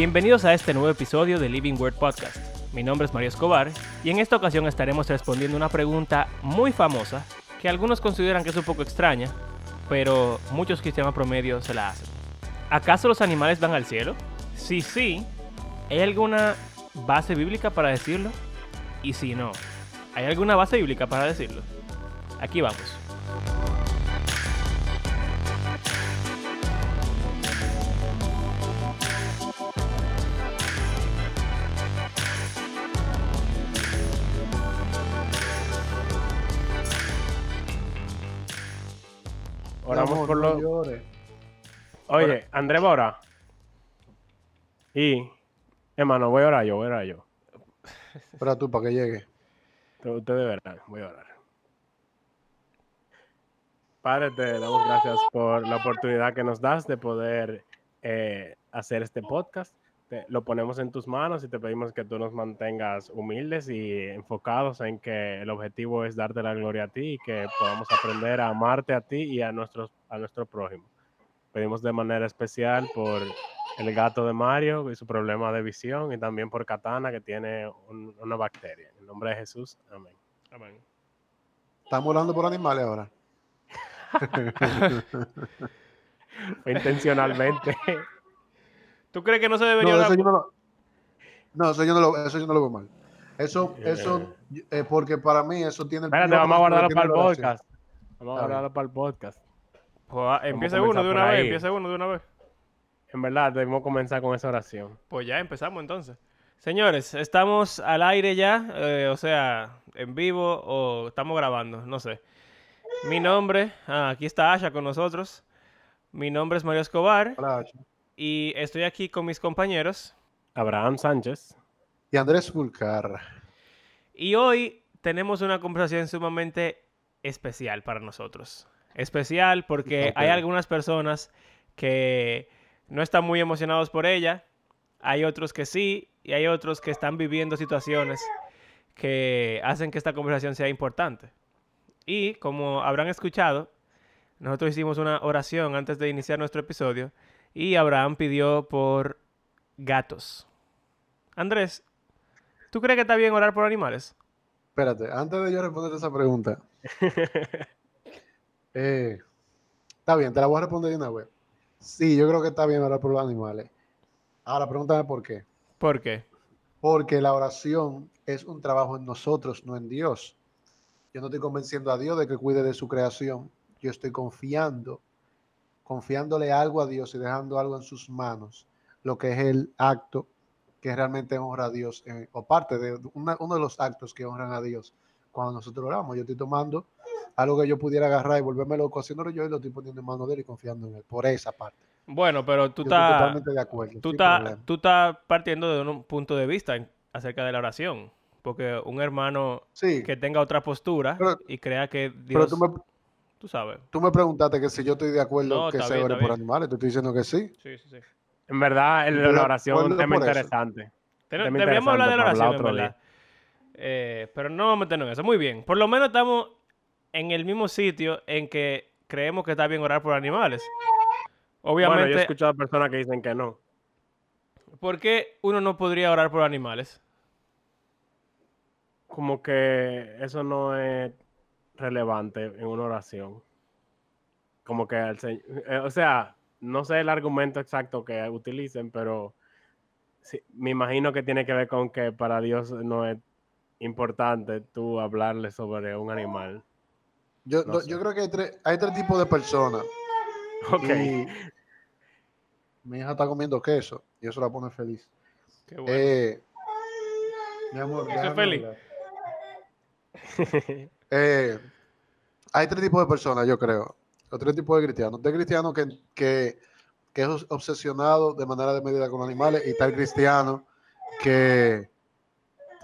Bienvenidos a este nuevo episodio de Living Word Podcast. Mi nombre es Mario Escobar y en esta ocasión estaremos respondiendo una pregunta muy famosa que algunos consideran que es un poco extraña, pero muchos cristianos promedio se la hacen. ¿Acaso los animales van al cielo? Si sí, ¿hay alguna base bíblica para decirlo? Y si no, ¿hay alguna base bíblica para decirlo? Aquí vamos. André Bora. Y, hermano, voy a orar yo, voy a orar yo. Espera tú para que llegue. Ustedes verán, voy a orar. Padre, te damos gracias por la oportunidad que nos das de poder eh, hacer este podcast. Te- lo ponemos en tus manos y te pedimos que tú nos mantengas humildes y enfocados en que el objetivo es darte la gloria a ti y que podamos aprender a amarte a ti y a, nuestros, a nuestro prójimo. Pedimos de manera especial por el gato de Mario y su problema de visión y también por Katana que tiene un- una bacteria. En el nombre de Jesús, amén. Amén. Estamos hablando por animales ahora. Intencionalmente. ¿Tú crees que no se debería No, eso yo no lo, no, eso yo no lo, eso yo no lo veo mal. Eso, eso, eh, porque para mí eso tiene Espérate, vamos a guardarlo para el podcast. Vamos a guardarlo para el podcast. Comenzar uno de una vez, ahí. empiece uno de una vez. En verdad, debemos comenzar con esa oración. Pues ya empezamos entonces. Señores, estamos al aire ya, eh, o sea, en vivo o estamos grabando, no sé. Mi nombre, ah, aquí está Asha con nosotros. Mi nombre es Mario Escobar Hola, y estoy aquí con mis compañeros. Abraham Sánchez. Y Andrés Fulcar. Y hoy tenemos una conversación sumamente especial para nosotros. Especial porque hay algunas personas que no están muy emocionados por ella, hay otros que sí, y hay otros que están viviendo situaciones que hacen que esta conversación sea importante. Y como habrán escuchado, nosotros hicimos una oración antes de iniciar nuestro episodio y Abraham pidió por gatos. Andrés, ¿tú crees que está bien orar por animales? Espérate, antes de yo responder esa pregunta. eh, está bien, te la voy a responder de una vez. Sí, yo creo que está bien orar por los animales. Ahora pregúntame por qué. ¿Por qué? Porque la oración es un trabajo en nosotros, no en Dios. Yo no estoy convenciendo a Dios de que cuide de su creación. Yo estoy confiando, confiándole algo a Dios y dejando algo en sus manos, lo que es el acto que realmente honra a Dios, eh, o parte de una- uno de los actos que honran a Dios cuando nosotros oramos. Yo estoy tomando algo que yo pudiera agarrar y volverme loco haciéndolo yo y lo estoy poniendo en manos de él y confiando en él, por esa parte. Bueno, pero tú estás totalmente de acuerdo. tú estás- problema. tú estás partiendo de un punto de vista en- acerca de la oración. Porque un hermano Sí, que tenga otra postura Pero- y crea que pero Dios, tú me, tú sabes. Tú me preguntaste que si yo estoy de acuerdo No, que se bien, ore por bien. animales, te estoy diciendo que sí. Sí, sí, sí. En verdad, el la oración es un tema interesante. Deberíamos hablar de la oración, en verdad. Eh, pero no vamos a meternos en eso. Muy bien. Por lo menos estamos en el mismo sitio en que creemos que está bien orar por animales. Bueno, yo he Obviamente, escuchado personas que dicen que no. ¿por qué uno no podría orar por animales? Como que eso no es relevante en una oración. Como que el Señor, o sea, no sé el argumento exacto que utilicen, pero sí, me imagino que tiene que ver con que para Dios no es importante tú hablarle sobre un animal. Yo, No yo creo que hay tres, hay tres tipos de personas. Ok. Y mi hija está comiendo queso y eso la pone feliz. Qué bueno. Eh, mi amor, Eso es feliz. Eh, hay tres tipos de personas, yo creo. O tres tipos de cristianos. De cristianos que, que, que es obsesionado de manera de medida con los animales y está el cristiano que...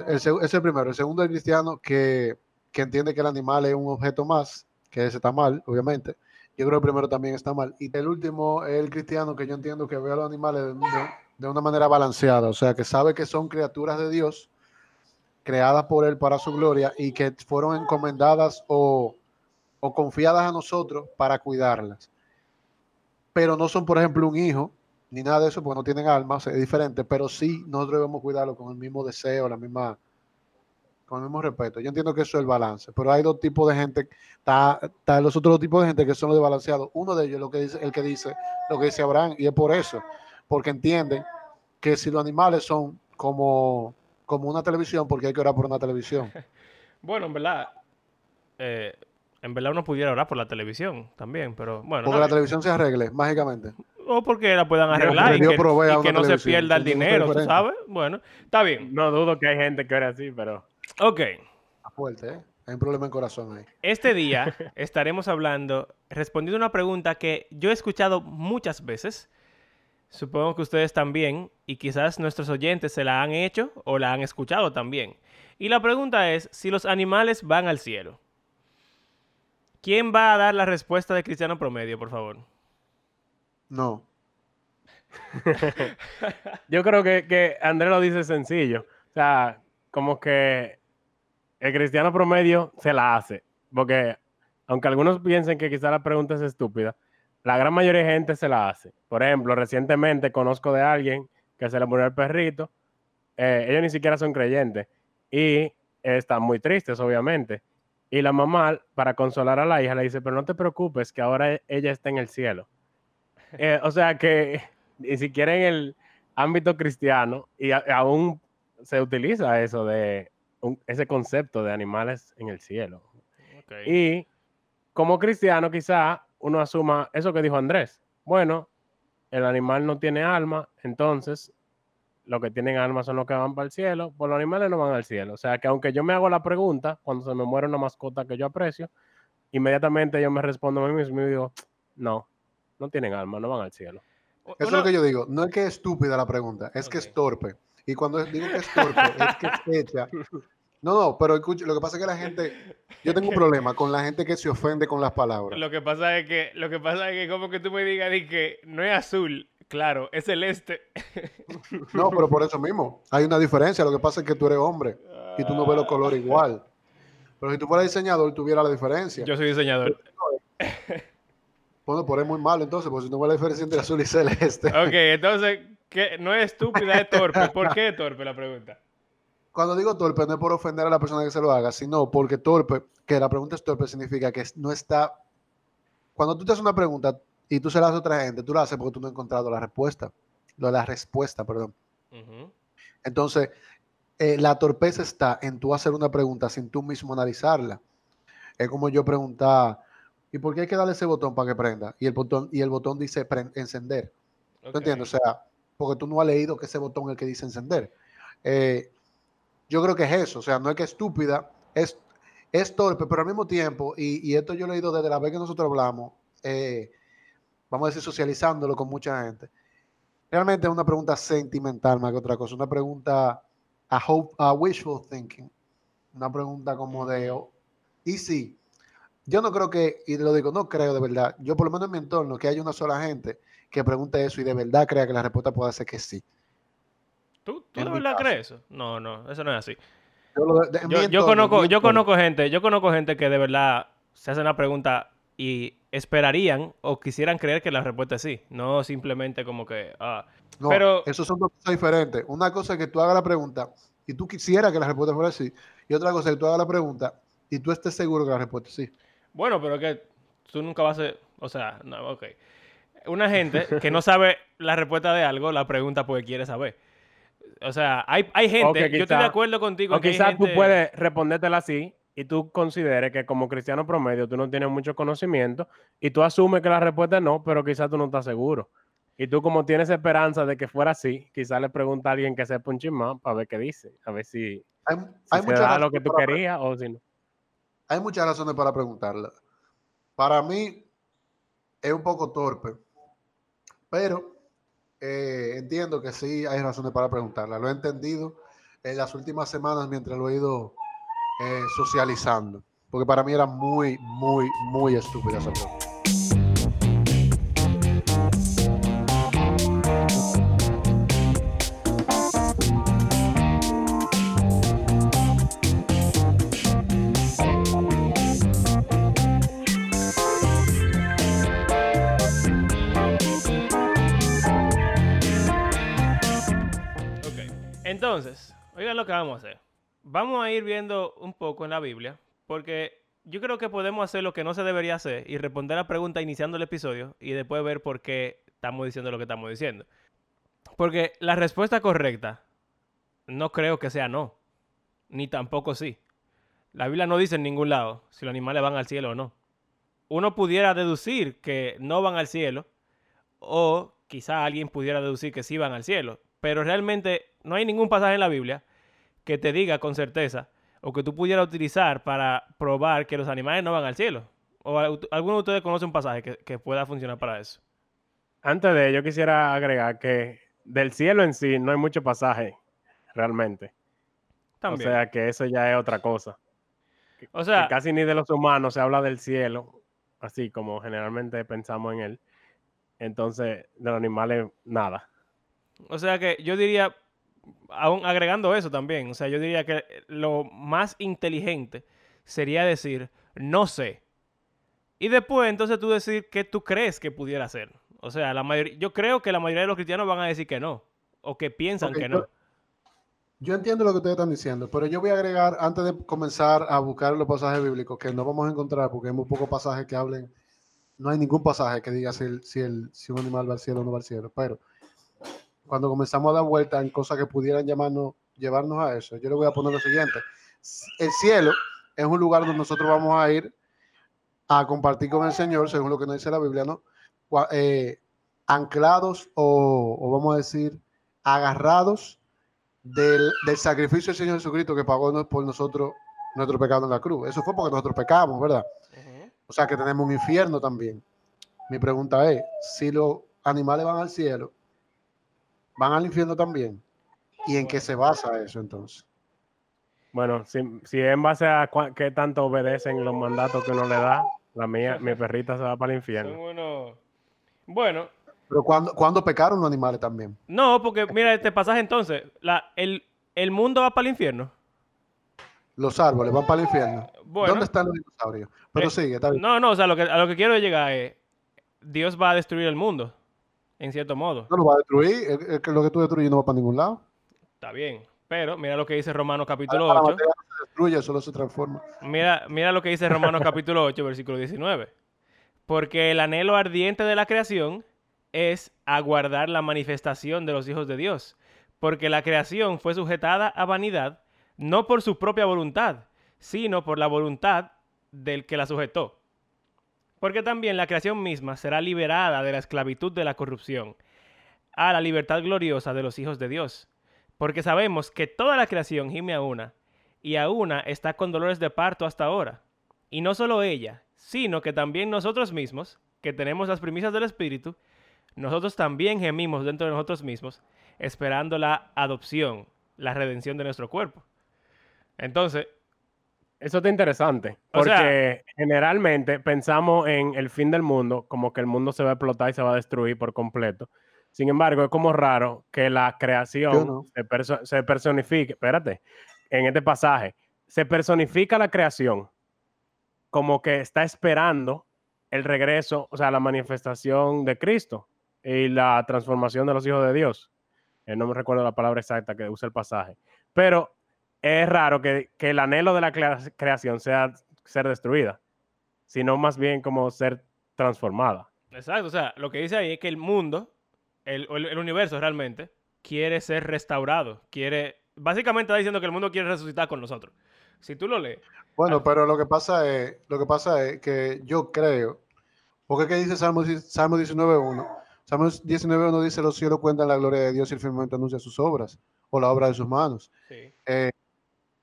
El, es el primero. El segundo es el cristiano que, que entiende que el animal es un objeto más, que ese está mal, obviamente. Yo creo que el primero también está mal. Y el último es el cristiano que yo entiendo que ve a los animales de, una manera balanceada, o sea, que sabe que son criaturas de Dios, creadas por Él para su gloria y que fueron encomendadas o, o confiadas a nosotros para cuidarlas. Pero no son, por ejemplo, un hijo, ni nada de eso, porque no tienen alma, es diferente, pero sí nosotros debemos cuidarlo con el mismo deseo, la misma, con el mismo respeto. Yo entiendo que eso es el balance, pero hay dos tipos de gente, está, está los otros dos tipos de gente que son los desbalanceados. Uno de ellos es lo que dice, el que dice lo que dice Abraham, y es por eso, porque entienden que si los animales son como, como una televisión, porque hay que orar por una televisión. Bueno, en verdad, eh, en verdad uno pudiera orar por la televisión también, pero bueno. Porque no, la televisión se arregle mágicamente. o porque la puedan Dios- arreglar y Dios que, y no se pierda el dinero, ¿tú sabes? Bueno, está bien. No dudo que hay gente que ora así, pero Ok. Está fuerte, ¿eh? Hay un problema en corazón ahí. Este día estaremos hablando, respondiendo una pregunta que yo he escuchado muchas veces. Supongo que ustedes también, y quizás nuestros oyentes se la han hecho o la han escuchado también. Y la pregunta es si los animales van al cielo. ¿Quién va a dar la respuesta de cristiano promedio, por favor? No. yo creo que, que Andrés lo dice sencillo. O sea, como que el cristiano promedio se la hace. Porque aunque algunos piensen que quizá la pregunta es estúpida, la gran mayoría de gente se la hace. Por ejemplo, recientemente conozco de alguien que se le murió el perrito. eh, ellos ni siquiera son creyentes. Y están muy tristes, obviamente. Y la mamá, para consolar a la hija, le dice, pero no te preocupes, que ahora e- ella está en el cielo. Eh, o sea que ni siquiera en el ámbito cristiano, y a- aún se utiliza eso de un- ese concepto de animales en el cielo. Y como cristiano, quizá uno asuma eso que dijo Andrés. Bueno, el animal no tiene alma, entonces los que tienen alma son los que van para el cielo, pues los animales no van al cielo. O sea que aunque yo me hago la pregunta cuando se me muere una mascota que yo aprecio, inmediatamente yo me respondo a mí mismo y digo, no, no tienen alma, no van al cielo. Eso es lo que yo digo. No es que es estúpida la pregunta, es que es torpe. Y cuando digo que es torpe, es que es hecha. No, no, pero escucha, lo que pasa es que la gente. Yo tengo un problema con la gente que se ofende con las palabras. Lo que pasa es que, lo que pasa es que como que tú me digas di que no es azul, claro, es celeste. No, pero por eso mismo. Hay una diferencia. Lo que pasa es que tú eres hombre y tú no ves los colores igual. Pero si tú fueras diseñador, tuviera la diferencia. Yo soy diseñador. Bueno, por ahí muy mal entonces, porque si no ves la diferencia entre azul y celeste. Ok, entonces, ¿qué? no es estúpida, es torpe. ¿Por qué es torpe la pregunta? Cuando digo torpe, no es por ofender a la persona que se lo haga, sino porque torpe, que la pregunta es torpe, significa que no está. Cuando tú te haces una pregunta y tú se la haces a otra gente, tú la haces porque tú no has encontrado la respuesta. La respuesta, perdón. Entonces, eh, la torpeza está en tú hacer una pregunta sin tú mismo analizarla. Es como yo preguntar, ¿y por qué hay que darle ese botón para que prenda? Y el botón, y el botón dice encender. ¿Tú Ok. entiendes? O sea, porque tú no has leído que ese botón es el que dice encender. Eh, yo creo que es eso. O sea, no es que es estúpida, es, es torpe, pero al mismo tiempo, y, y esto yo lo he leído desde la vez que nosotros hablamos, eh, vamos a decir, socializándolo con mucha gente. Realmente es una pregunta sentimental más que otra cosa. Una pregunta a, hope, a wishful thinking. Una pregunta como de, oh, y sí, yo no creo que, y lo digo, no creo de verdad, yo por lo menos en mi entorno, que haya una sola gente que pregunte eso y de verdad crea que la respuesta puede ser que sí. ¿Tú, tú de verdad caso. crees eso? No, no, eso no es así. Yo, lo- de- en mi Yo, yo entorno, conozco, yo conozco gente, yo conozco gente que de verdad se hacen la pregunta y esperarían o quisieran creer que la respuesta es sí, no simplemente como que ah, No, pero- eso son dos cosas diferentes. Una cosa es que tú hagas la pregunta y tú quisieras que la respuesta fuera sí, y otra cosa es que tú hagas la pregunta y tú estés seguro que la respuesta es sí. Bueno, pero que tú nunca vas a... O sea, no, ok. Una gente que no sabe la respuesta de algo, la pregunta porque quiere saber. O sea, hay, hay gente... O que yo estoy de acuerdo contigo. O que hay quizás tú puedes respondértela así y tú consideres que como cristiano promedio tú no tienes mucho conocimiento y tú asumes que la respuesta es no, pero quizás tú no estás seguro. Y tú como tienes esperanza de que fuera así, quizás le pregunta a alguien que sepa un chismán para ver qué dice, a ver si, Hay, si hay se muchas da lo razones que tú querías o si no. hay muchas razones para preguntarla. Para mí es un poco torpe, pero eh, entiendo que sí hay razones para preguntarla. Lo he entendido en las últimas semanas mientras lo he ido eh, socializando, porque para mí era muy, muy, muy estúpida esa pregunta. Vamos a hacer. Vamos a ir viendo un poco en la Biblia, porque yo creo que podemos hacer lo que no se debería hacer y responder la pregunta iniciando el episodio y después ver por qué estamos diciendo lo que estamos diciendo. Porque la respuesta correcta no creo que sea no, ni tampoco sí. La Biblia no dice en ningún lado si los animales van al cielo o no. Uno pudiera deducir que no van al cielo o quizá alguien pudiera deducir que sí van al cielo, pero realmente no hay ningún pasaje en la Biblia que te diga con certeza o que tú pudieras utilizar para probar que los animales no van al cielo. ¿O alguno de ustedes conoce un pasaje que, pueda funcionar para eso? Antes de ello, quisiera agregar que del cielo en sí no hay mucho pasaje, realmente. También. O sea, que eso ya es otra cosa. O sea, casi ni de los humanos se habla del cielo, así como generalmente pensamos en él. Entonces, de los animales, nada. O sea que yo diría, aún agregando eso también, o sea, yo diría que lo más inteligente sería decir, no sé. Y después, entonces tú decir qué tú crees que pudiera ser. O sea, la mayoría, yo creo que la mayoría de los cristianos van a decir que no, o que piensan que no. Yo entiendo lo que ustedes están diciendo, pero yo voy a agregar, antes de comenzar a buscar los pasajes bíblicos, que no vamos a encontrar, porque hay muy pocos pasajes que hablen, no hay ningún pasaje que diga si, si, el, si un animal va al cielo o no va al cielo, pero cuando comenzamos a dar vuelta en cosas que pudieran llamarnos, llevarnos a eso, yo le voy a poner lo siguiente. El cielo es un lugar donde nosotros vamos a ir a compartir con el Señor, según lo que nos dice la Biblia, ¿no? Eh, anclados o, vamos a decir, agarrados del, sacrificio del Señor Jesucristo que pagó por nosotros nuestro pecado en la cruz. Eso fue porque nosotros pecamos, ¿verdad? O sea que tenemos un infierno también. Mi pregunta es, si los animales van al cielo, van al infierno también. ¿Y en qué se basa eso entonces? Bueno, si, si en base a qué tanto obedecen los mandatos que uno le da, la mía, mi perrita se va para el infierno. Bueno. Pero cuando, cuando pecaron los animales también. No, porque mira este pasaje entonces, la, el, el mundo va para el infierno. Los árboles van para el infierno. ¿Dónde están los dinosaurios? Pero eh, sigue, está bien. No, no, o sea, lo que, a lo que quiero llegar es, Dios va a destruir el mundo en cierto modo. No lo va a destruir, es que lo que tú destruyes no va para ningún lado. Está bien, pero mira lo que dice Romanos capítulo 8. se destruye, solo se transforma. Mira, mira lo que dice Romanos capítulo 8, versículo 19. Porque el anhelo ardiente de la creación es aguardar la manifestación de los hijos de Dios. Porque la creación fue sujetada a vanidad, no por su propia voluntad, sino por la voluntad del que la sujetó porque también la creación misma será liberada de la esclavitud de la corrupción a la libertad gloriosa de los hijos de Dios. Porque sabemos que toda la creación gime a una, y a una está con dolores de parto hasta ahora. Y no solo ella, sino que también nosotros mismos, que tenemos las primicias del Espíritu, nosotros también gemimos dentro de nosotros mismos, esperando la adopción, la redención de nuestro cuerpo. Entonces, eso está interesante, porque generalmente pensamos en el fin del mundo, como que el mundo se va a explotar y se va a destruir por completo. Sin embargo, es como raro que la creación se, personifique, espérate, en este pasaje, se personifica la creación como que está esperando el regreso, o sea, la manifestación de Cristo y la transformación de los hijos de Dios. Eh, no me recuerdo la palabra exacta que usa el pasaje, pero es raro que, el anhelo de la creación sea ser destruida, sino más bien como ser transformada. Exacto, o sea, lo que dice ahí es que el mundo, el, universo realmente, quiere ser restaurado, quiere, básicamente está diciendo que el mundo quiere resucitar con nosotros. Si tú lo lees. Bueno, pero lo que pasa es, lo que pasa es que yo creo, porque ¿qué dice Salmo, Salmo 19.1? Salmo 19.1 dice, los cielos cuentan la gloria de Dios y el firmamento anuncia sus obras, o la obra de sus manos. Sí. Eh,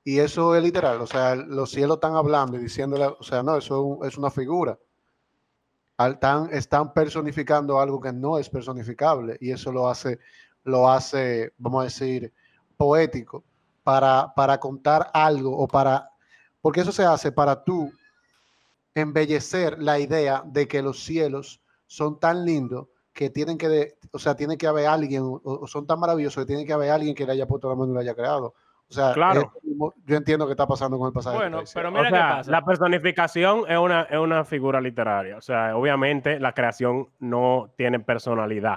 y eso es literal, o sea, los cielos están hablando y diciéndole, o sea, no, eso es una figura. Están, están personificando algo que no es personificable y eso lo hace, lo hace, vamos a decir, poético para, para contar algo o para, porque eso se hace para tú embellecer la idea de que los cielos son tan lindos que tienen que, o sea, tiene que haber alguien, o, son tan maravillosos que tiene que haber alguien que le haya puesto la mano y lo haya creado. O sea, claro. yo entiendo que está pasando con el pasaje. Bueno, pero mira qué pasa. La personificación es una, es una figura literaria. O sea, obviamente la creación no tiene personalidad.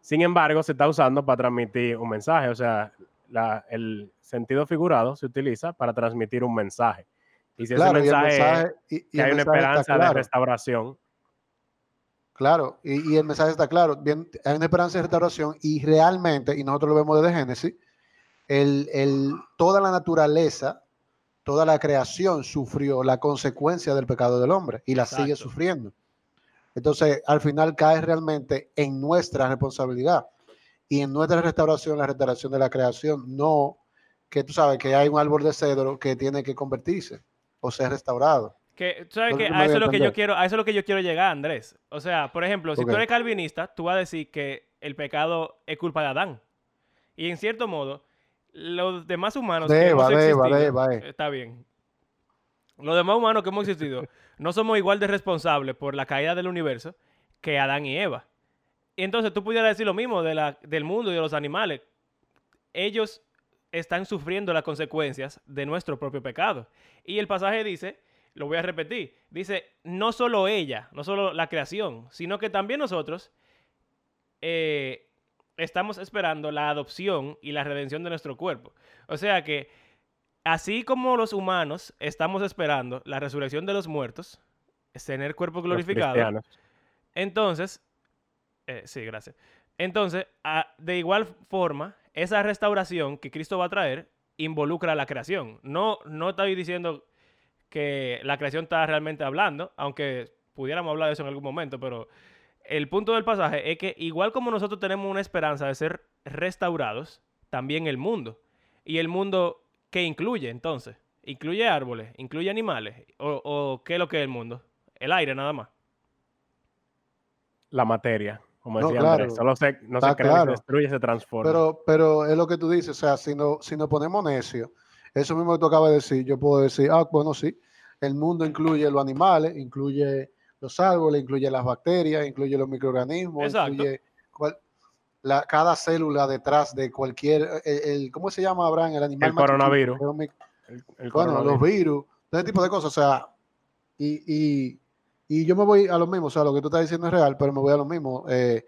Sin embargo, se está usando para transmitir un mensaje. O sea, la- el sentido figurado se utiliza para transmitir un mensaje. Y si Claro, ese y el mensaje, es mensaje, y- y que hay una esperanza de restauración, Claro, y, y el mensaje está claro. Bien, hay una esperanza de restauración y realmente, y nosotros lo vemos desde Génesis, el, el- toda la naturaleza, toda la creación sufrió la consecuencia del pecado del hombre y la sigue sufriendo. Entonces, al final cae realmente en nuestra responsabilidad y en nuestra restauración, la restauración de la creación, no que tú sabes que hay un árbol de cedro que tiene que convertirse o ser restaurado. Que, tú sabes No que a eso es lo que yo quiero, a eso es lo que yo quiero llegar, Andrés. O sea, por ejemplo, si tú eres calvinista, tú vas a decir que el pecado es culpa de Adán. Y en cierto modo, los demás humanos De que hemos de existido- de eh. está bien. Los demás humanos que hemos existido no somos igual de responsables por la caída del universo que Adán y Eva. Y entonces tú pudieras decir lo mismo de la, del mundo y de los animales. Ellos están sufriendo las consecuencias de nuestro propio pecado. Y el pasaje dice, lo voy a repetir, dice, no solo ella, no solo la creación, sino que también nosotros eh, estamos esperando la adopción y la redención de nuestro cuerpo. O sea que, así como los humanos estamos esperando la resurrección de los muertos, es tener cuerpo glorificado, entonces, eh, sí, gracias. Entonces, a- de igual forma, esa restauración que Cristo va a traer involucra a la creación. No, no estoy diciendo que la creación está realmente hablando, aunque pudiéramos hablar de eso en algún momento, pero el punto del pasaje es que igual como nosotros tenemos una esperanza de ser restaurados, también el mundo. Y el mundo, ¿qué incluye entonces? ¿Incluye árboles? ¿Incluye animales? ¿O, o qué es lo que es el mundo? El aire nada más. La materia, como No, decía claro. Andrés, solo se, no se crea, se destruye, se transforma. Pero, pero es lo que tú dices, o sea, si, no, si nos ponemos necios, eso mismo que tú acabas de decir, yo puedo decir, ah, bueno, sí, el mundo incluye los animales, incluye los árboles, incluye las bacterias, incluye los microorganismos, Exacto. incluye cual- la, cada célula detrás de cualquier, el, el- ¿cómo se llama, Abraham? El animal El coronavirus. El- el bueno, los coronavirus. virus, todo ese tipo de cosas, o sea, y, y, y yo me voy a lo mismo, o sea, lo que tú estás diciendo es real, pero me voy a lo mismo, eh,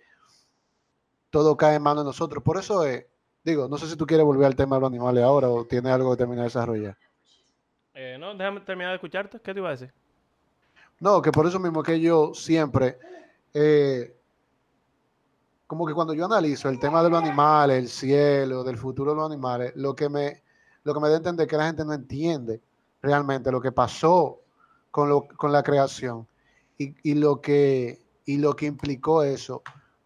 todo cae en manos de nosotros, por eso es, digo, no sé si tú quieres volver al tema de los animales ahora o tienes algo que terminar de desarrollar. Eh, no, déjame terminar de escucharte. ¿Qué te iba a decir? No, que por eso mismo que yo siempre, eh, como que cuando yo analizo el tema de los animales, el cielo, del futuro de los animales, lo que me, lo que me da a entender es que la gente no entiende realmente lo que pasó con, lo, con la creación y, y lo que, y lo que implicó eso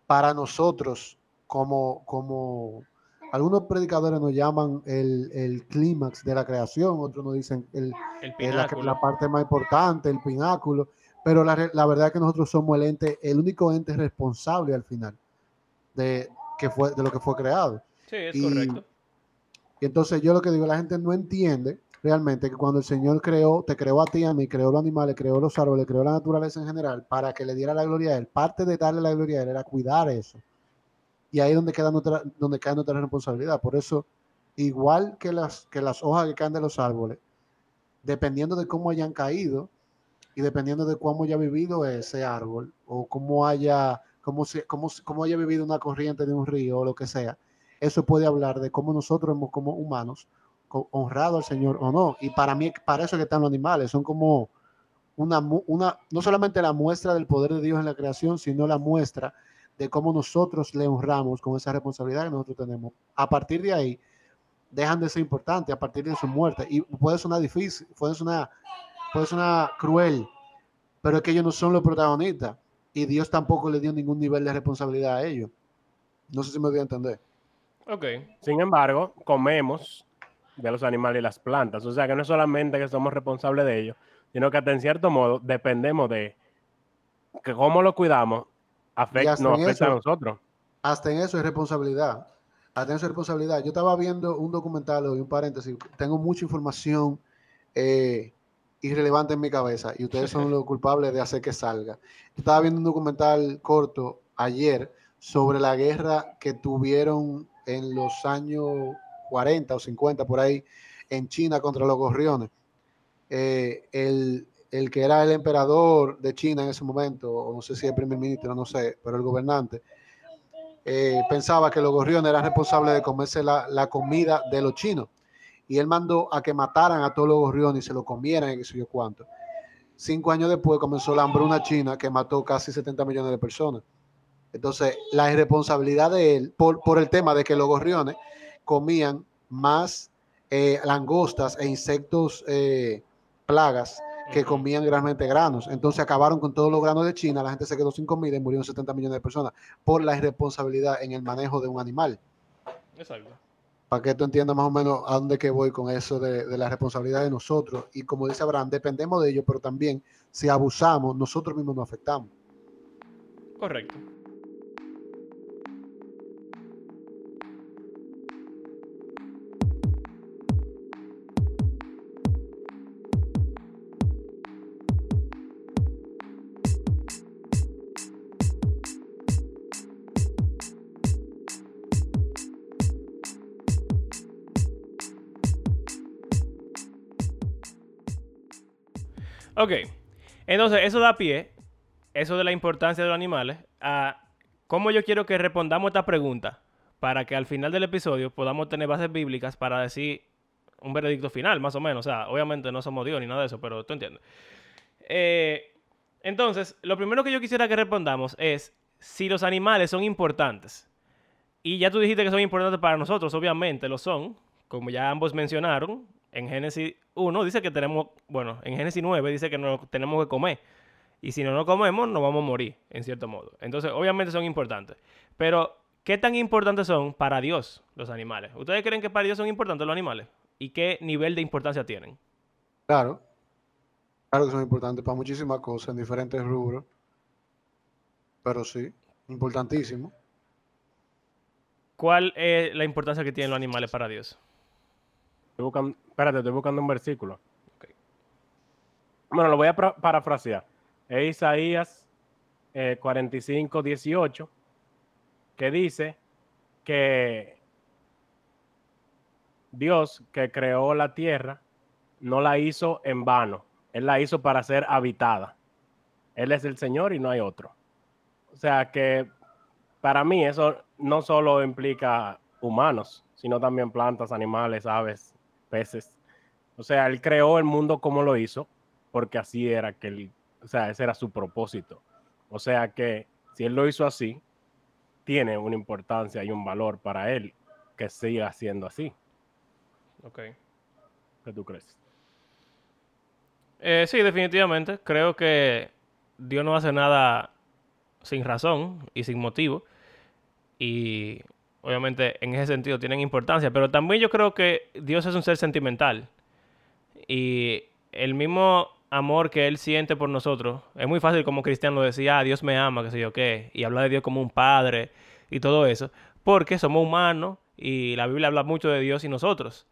para nosotros como, como algunos predicadores nos llaman el, el clímax de la creación, otros nos dicen el, la, parte más importante, el pináculo, pero la, la verdad es que nosotros somos el ente, el único ente responsable al final de, que fue, de lo que fue creado. Sí, es y- correcto. Y entonces yo lo que digo, la gente no entiende realmente que cuando el Señor creó, te creó a ti, a mí, creó los animales, creó los árboles, creó la naturaleza en general, para que le diera la gloria a Él. Parte de darle la gloria a Él era cuidar eso. Y ahí es donde, queda nuestra, donde cae nuestra responsabilidad. Por eso, igual que las, que las hojas que caen de los árboles, dependiendo de cómo hayan caído y dependiendo de cómo haya vivido ese árbol o cómo haya, cómo, cómo, cómo haya vivido una corriente de un río o lo que sea, eso puede hablar de cómo nosotros hemos como humanos honrado al Señor o no. Y para mí, para eso que están los animales, son como una, una, no solamente la muestra del poder de Dios en la creación, sino la muestra de cómo nosotros le honramos con esa responsabilidad que nosotros tenemos. A partir de ahí, dejan de ser importantes, a partir de su muerte. Y puede sonar difícil, puede sonar, puede sonar cruel, pero es que ellos no son los protagonistas. Y Dios tampoco le dio ningún nivel de responsabilidad a ellos. No sé si me voy a entender. Ok. Sin embargo, comemos de los animales y las plantas. O sea que no es solamente que somos responsables de ellos, sino que hasta en cierto modo dependemos de que cómo lo cuidamos afecta, nos a nosotros. hasta en eso es responsabilidad. Hasta en eso es responsabilidad. Yo estaba viendo un documental y un paréntesis. Tengo mucha información eh, irrelevante en mi cabeza y ustedes son los culpables de hacer que salga. Yo estaba viendo un documental corto ayer sobre la guerra que tuvieron en los años 40 o 50 por ahí en China contra los gorriones. Eh, el, el que era el emperador de China en ese momento, o no sé si el primer ministro, no sé, pero el gobernante, eh, pensaba que los gorriones eran responsables de comerse la, comida de los chinos. Y él mandó a que mataran a todos los gorriones y se lo comieran y qué sé yo cuánto. Cinco años después comenzó la hambruna china que mató casi 70 millones de personas. Entonces, la irresponsabilidad de él, por, por el tema de que los gorriones comían más eh, langostas e insectos eh, plagas que comían realmente granos. Entonces acabaron con todos los granos de China, la gente se quedó sin comida y murieron 70 millones de personas por la irresponsabilidad en el manejo de un animal. Exacto. Para que tú entiendas más o menos a dónde que voy con eso de, de la responsabilidad de nosotros. Y como dice Abraham, dependemos de ellos, pero también si abusamos, nosotros mismos nos afectamos. Correcto. Ok, entonces eso da pie, eso de la importancia de los animales, a cómo yo quiero que respondamos esta pregunta para que al final del episodio podamos tener bases bíblicas para decir un veredicto final, más o menos. O sea, obviamente no somos Dios ni nada de eso, pero tú entiendes. Eh, entonces, lo primero que yo quisiera que respondamos es si los animales son importantes. Y ya tú dijiste que son importantes para nosotros, obviamente lo son, como ya ambos mencionaron. En Génesis 1 dice que tenemos, bueno, en Génesis 9 dice que no tenemos que comer. Y si no nos comemos, nos vamos a morir, en cierto modo. Entonces, obviamente son importantes. Pero, ¿qué tan importantes son para Dios los animales? ¿Ustedes creen que para Dios son importantes los animales? ¿Y qué nivel de importancia tienen? Claro, claro que son importantes para muchísimas cosas en diferentes rubros. Pero sí, importantísimo. ¿Cuál es la importancia que tienen los animales para Dios? Estoy buscando, espérate, estoy buscando un versículo. Bueno, lo voy a parafrasear. Es Isaías eh, 45, 18, que dice que Dios que creó la tierra no la hizo en vano. Él la hizo para ser habitada. Él es el Señor y no hay otro. O sea que para mí eso no solo implica humanos, sino también plantas, animales, aves, peces. O sea, él creó el mundo como lo hizo, porque así era que él, o sea, ese era su propósito. O sea que si él lo hizo así, tiene una importancia y un valor para él que siga siendo así. Ok. ¿Qué tú crees? Eh, sí, definitivamente. Creo que Dios no hace nada sin razón y sin motivo. Y obviamente en ese sentido tienen importancia. Pero también yo creo que Dios es un ser sentimental. Y el mismo amor que Él siente por nosotros, es muy fácil como cristiano decir, ah, Dios me ama, qué sé yo qué, y hablar de Dios como un padre y todo eso, porque somos humanos y la Biblia habla mucho de Dios y nosotros.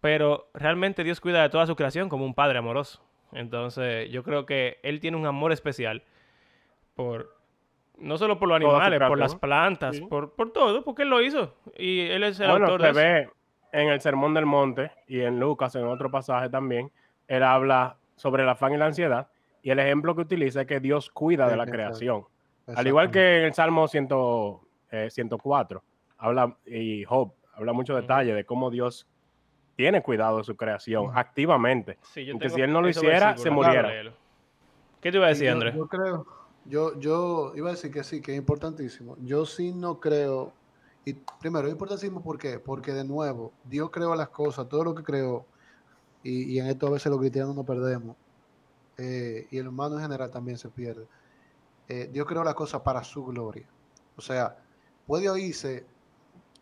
Pero realmente Dios cuida de toda su creación como un padre amoroso. Entonces, yo creo que Él tiene un amor especial por, no solo por los animales, por las plantas, Sí. por, por todo, porque Él lo hizo. Y Él es el Bueno, autor se de eso. ve en el Sermón del Monte y en Lucas, en otro pasaje también, él habla sobre el afán y la ansiedad. Y el ejemplo que utiliza es que Dios cuida de la Exacto. creación. Al igual que en el Salmo 100, eh, 104, habla, y Job habla mucho detalle de cómo Dios tiene cuidado de su creación activamente. Sí, yo que tengo si él no lo hiciera, se muriera. ¿Qué te iba a decir, yo, Andrés? yo creo, yo, yo iba a decir que sí, que es importantísimo. Yo sí no creo, y primero, es importantísimo ¿por qué? Porque de nuevo, Dios creó las cosas, todo lo que creó, y, y en esto a veces los cristianos nos perdemos, eh, y el humano en general también se pierde. Eh, Dios creó las cosas para su gloria. O sea, puede oírse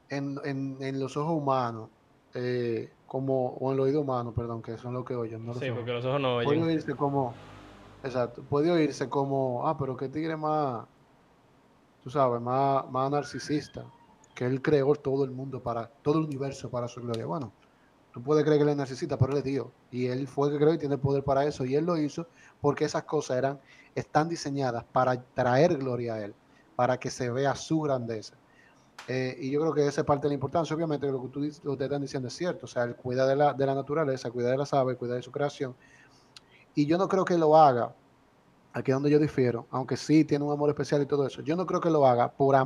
en, en- en los ojos humanos, eh, como, o en el oído humano, perdón, que son los que oyen, no los Sí, porque los ojos no puede oyen. oírse como, exacto, puede oírse como, ah, pero qué tigre más, tú sabes, más, más narcisista, que él creó todo el mundo para, todo el universo para su gloria. Bueno, tú puedes creer que él es narcisista, pero él es Dios, y él fue el que creó y tiene el poder para eso, y él lo hizo porque esas cosas eran, están diseñadas para traer gloria a él, para que se vea su grandeza. Eh, y yo creo que esa es parte de la importancia. Obviamente, lo que tú lo que te están diciendo es cierto. O sea, él cuida de la, de la naturaleza, cuida de las aves, cuida de su creación. Y yo no creo que lo haga, aquí es donde yo difiero, aunque sí tiene un amor especial y todo eso, yo no creo que lo haga por,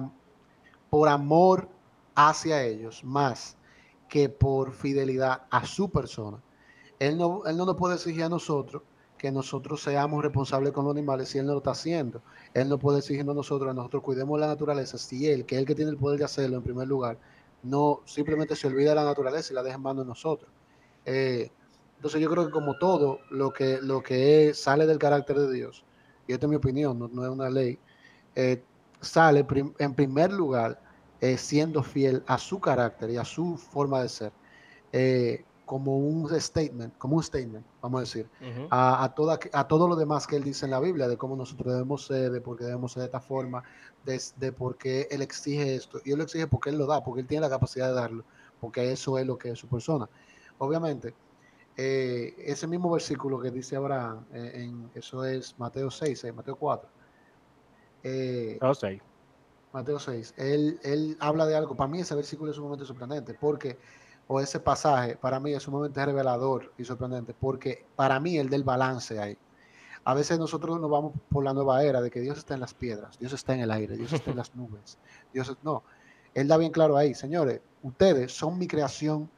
por amor hacia ellos, más que por fidelidad a su persona. Él no, él no nos puede exigir a nosotros que nosotros seamos responsables con los animales si Él no lo está haciendo. Él no puede exigirnos a nosotros, a nosotros cuidemos la naturaleza si Él, que es el que tiene el poder de hacerlo en primer lugar, no simplemente se olvida de la naturaleza y la deja en manos de nosotros. Eh, entonces yo creo que como todo lo que, lo que sale del carácter de Dios, y esta es mi opinión, no, es una ley, eh, sale en primer lugar eh, siendo fiel a su carácter y a su forma de ser como un statement, como un statement, vamos a decir, a, a, toda, a todo lo demás que él dice en la Biblia, de cómo nosotros debemos ser, de por qué debemos ser de esta forma, de, de por qué él exige esto. Y él lo exige porque él lo da, porque él tiene la capacidad de darlo, porque eso es lo que es su persona. Obviamente, eh, ese mismo versículo que dice Abraham, eh, en, eso es Mateo 6, Mateo 4. Eh, Mateo 6. Mateo 6. Él, él habla de algo, para mí ese versículo es sumamente sorprendente, porque o ese pasaje para mí es sumamente revelador y sorprendente, porque para mí el del balance ahí. A veces nosotros nos vamos por la nueva era de que Dios está en las piedras, Dios está en el aire, Dios está en las nubes. Dios no, él da bien claro ahí, señores, ustedes son mi creación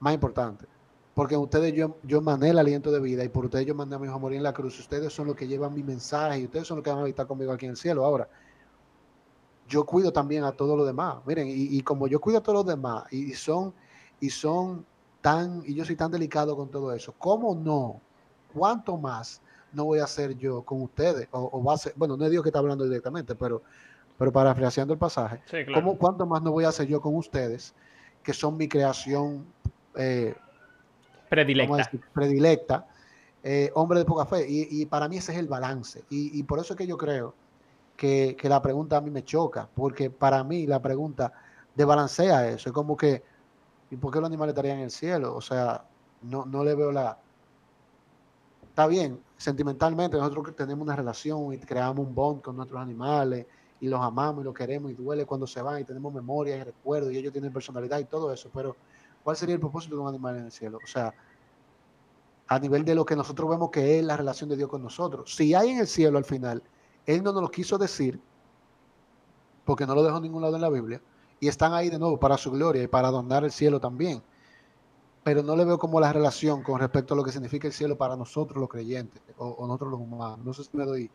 más importante. Porque ustedes yo, yo mandé el aliento de vida y por ustedes yo mandé a mi hijo a morir en la cruz. Ustedes son los que llevan mi mensaje y ustedes son los que van a habitar conmigo aquí en el cielo. Ahora, yo cuido también a todos los demás. Miren, y, y como yo cuido a todos los demás y son y son tan, y yo soy tan delicado con todo eso, ¿cómo no? ¿Cuánto más no voy a hacer yo con ustedes? O, va a ser, bueno, no es Dios que está hablando directamente, pero, pero parafraseando el pasaje, ¿cómo, ¿cuánto más no voy a hacer yo con ustedes, que son mi creación eh, predilecta? predilecta eh, hombre de poca fe. Y, para mí ese es el balance. Y, por eso es que yo creo que, que, la pregunta a mí me choca, porque para mí la pregunta de balancea eso. Es como que ¿Y por qué los animales estarían en el cielo? O sea, no, no le veo la... Está bien, sentimentalmente nosotros tenemos una relación y creamos un bond con nuestros animales y los amamos y los queremos y duele cuando se van y tenemos memoria y recuerdos y ellos tienen personalidad y todo eso, pero ¿cuál sería el propósito de un animal en el cielo? O sea, a nivel de lo que nosotros vemos que es la relación de Dios con nosotros. Si hay en el cielo al final, Él no nos lo quiso decir, porque no lo dejó en ningún lado en la Biblia, y están ahí de nuevo para su gloria y para donar el cielo también. Pero no le veo como la relación con respecto a lo que significa el cielo para nosotros los creyentes o, nosotros los humanos. No sé si me doy.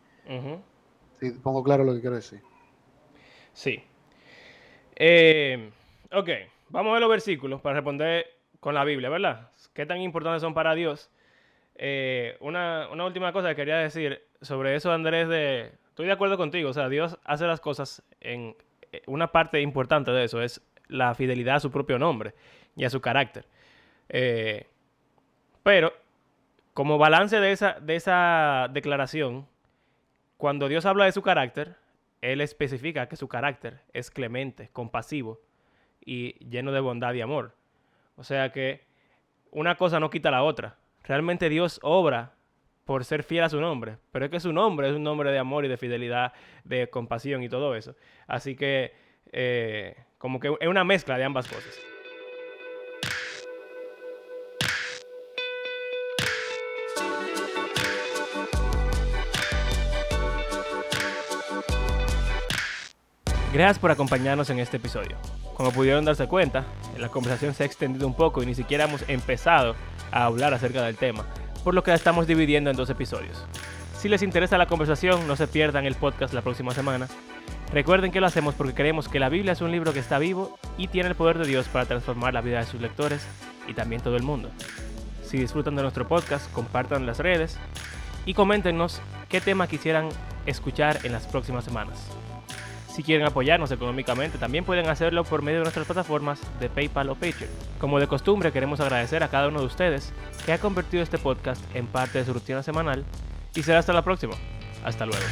Si pongo claro lo que quiero decir. Sí. Eh, ok, vamos a ver los versículos para responder con la Biblia, ¿verdad? ¿Qué tan importantes son para Dios? Eh, una, última cosa que quería decir sobre eso, Andrés, de... Estoy de acuerdo contigo, o sea, Dios hace las cosas en, eh, una parte importante de eso es la fidelidad a su propio nombre y a su carácter. Eh, pero, como balance de esa, de esa declaración, cuando Dios habla de su carácter, Él especifica que su carácter es clemente, compasivo y lleno de bondad y amor. O sea que una cosa no quita la otra. Realmente Dios obra por ser fiel a su nombre, pero es que su nombre es un nombre de amor y de fidelidad, de compasión y todo eso. Así que eh, como que es una mezcla de ambas cosas. Gracias por acompañarnos en este episodio. Como pudieron darse cuenta, la conversación se ha extendido un poco y ni siquiera hemos empezado a hablar acerca del tema por lo que la estamos dividiendo en dos episodios. Si les interesa la conversación, no se pierdan el podcast la próxima semana. Recuerden que lo hacemos porque creemos que la Biblia es un libro que está vivo y tiene el poder de Dios para transformar la vida de sus lectores y también todo el mundo. Si disfrutan de nuestro podcast, compartan las redes y coméntenos qué tema quisieran escuchar en las próximas semanas. Si quieren apoyarnos económicamente, también pueden hacerlo por medio de nuestras plataformas de PayPal o Patreon. Como de costumbre, queremos agradecer a cada uno de ustedes que ha convertido este podcast en parte de su rutina semanal y será hasta la próxima. Hasta luego.